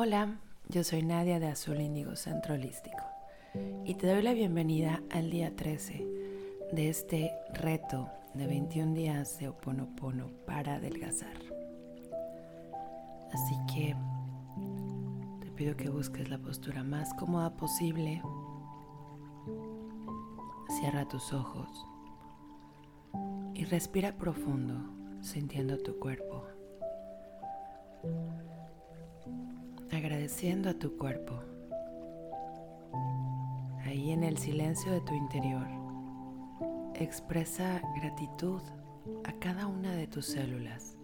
Hola, yo soy Nadia de Azul Índigo Centro Holístico y te doy la bienvenida al día 13 de este reto de 21 días de Oponopono para adelgazar. Así que te pido que busques la postura más cómoda posible. Cierra tus ojos y respira profundo sintiendo tu cuerpo agradeciendo a tu cuerpo. Ahí en el silencio de tu interior, expresa gratitud a cada una de tus células.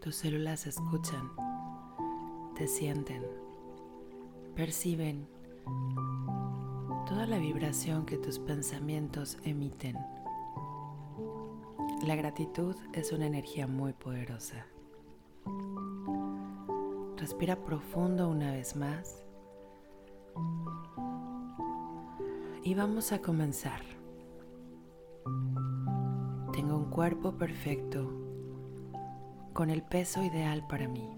Tus células escuchan, te sienten, perciben toda la vibración que tus pensamientos emiten. La gratitud es una energía muy poderosa. Respira profundo una vez más. Y vamos a comenzar. Tengo un cuerpo perfecto con el peso ideal para mí.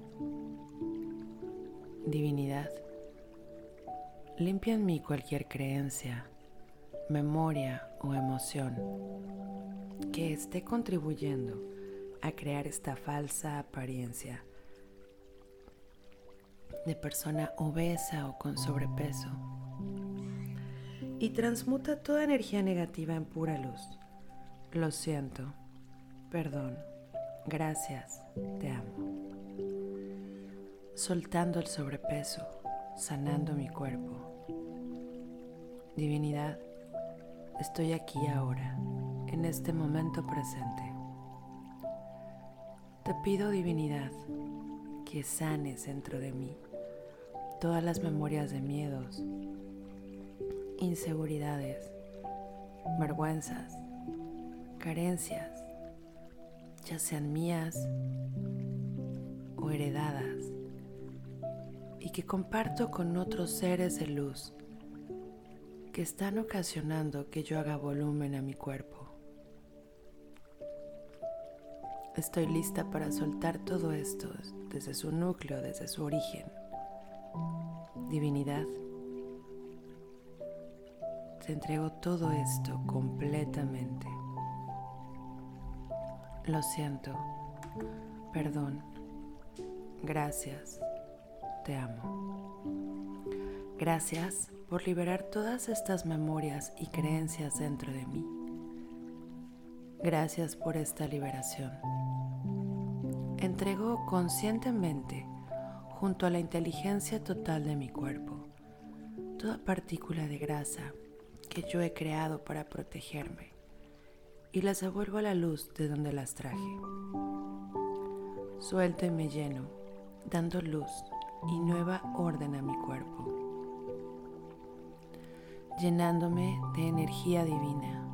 Divinidad, limpia en mí cualquier creencia, memoria o emoción que esté contribuyendo a crear esta falsa apariencia de persona obesa o con sobrepeso y transmuta toda energía negativa en pura luz. Lo siento, perdón, gracias, te amo. Soltando el sobrepeso, sanando mi cuerpo. Divinidad, estoy aquí ahora en este momento presente. Te pido divinidad que sanes dentro de mí todas las memorias de miedos, inseguridades, vergüenzas, carencias, ya sean mías o heredadas, y que comparto con otros seres de luz que están ocasionando que yo haga volumen a mi cuerpo. Estoy lista para soltar todo esto desde su núcleo, desde su origen. Divinidad, te entrego todo esto completamente. Lo siento, perdón, gracias, te amo. Gracias por liberar todas estas memorias y creencias dentro de mí. Gracias por esta liberación entrego conscientemente junto a la inteligencia total de mi cuerpo toda partícula de grasa que yo he creado para protegerme y las devuelvo a la luz de donde las traje. Suelto y me lleno, dando luz y nueva orden a mi cuerpo, llenándome de energía divina.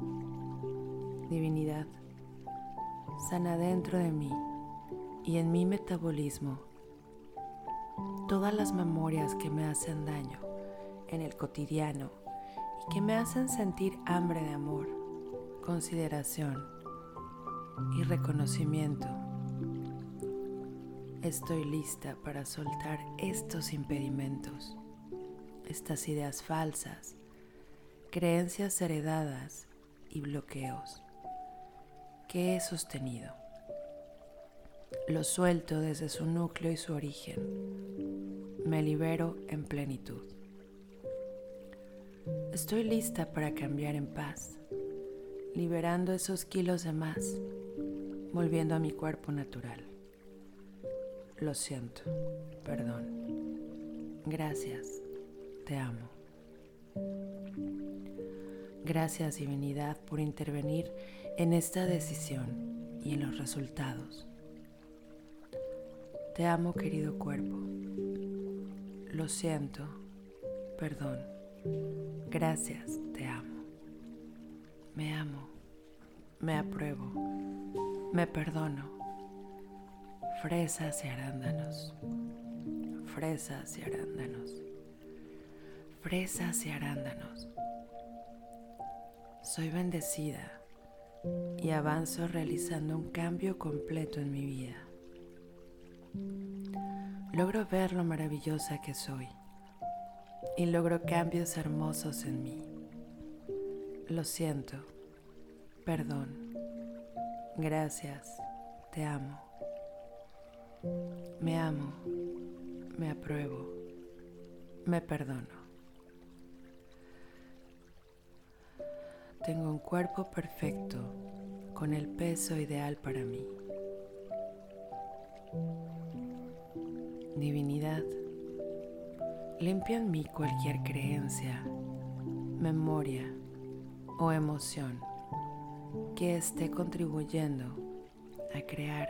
Divinidad, sana dentro de mí y en mi metabolismo todas las memorias que me hacen daño en el cotidiano y que me hacen sentir hambre de amor, consideración y reconocimiento. Estoy lista para soltar estos impedimentos, estas ideas falsas, creencias heredadas y bloqueos que he sostenido. Lo suelto desde su núcleo y su origen. Me libero en plenitud. Estoy lista para cambiar en paz, liberando esos kilos de más, volviendo a mi cuerpo natural. Lo siento, perdón. Gracias, te amo. Gracias divinidad por intervenir en esta decisión y en los resultados. Te amo querido cuerpo. Lo siento. Perdón. Gracias. Te amo. Me amo. Me apruebo. Me perdono. Fresas y arándanos. Fresas y arándanos. Fresas y arándanos. Soy bendecida. y avanzo realizando un cambio completo en mi vida. Logro ver lo maravillosa que soy y logro cambios hermosos en mí. Lo siento, perdón, gracias, te amo. Me amo, me apruebo, me perdono. Tengo un cuerpo perfecto con el peso ideal para mí. Divinidad, limpia en mí cualquier creencia, memoria o emoción que esté contribuyendo a crear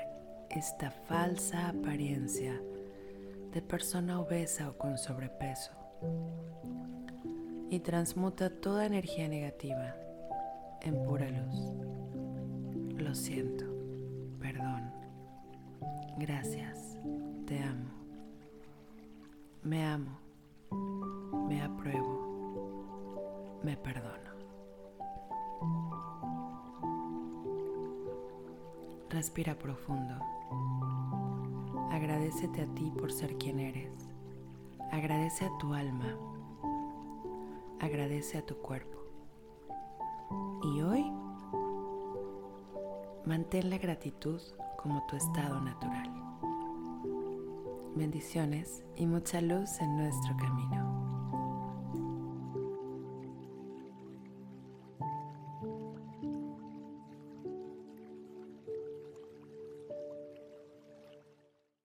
esta falsa apariencia de persona obesa o con sobrepeso. Y transmuta toda energía negativa en pura luz. Lo siento, perdón, gracias, te amo, me amo, me apruebo, me perdono. Respira profundo. Agradecete a ti por ser quien eres. Agradece a tu alma. Agradece a tu cuerpo. Y hoy, mantén la gratitud como tu estado natural. Bendiciones y mucha luz en nuestro camino.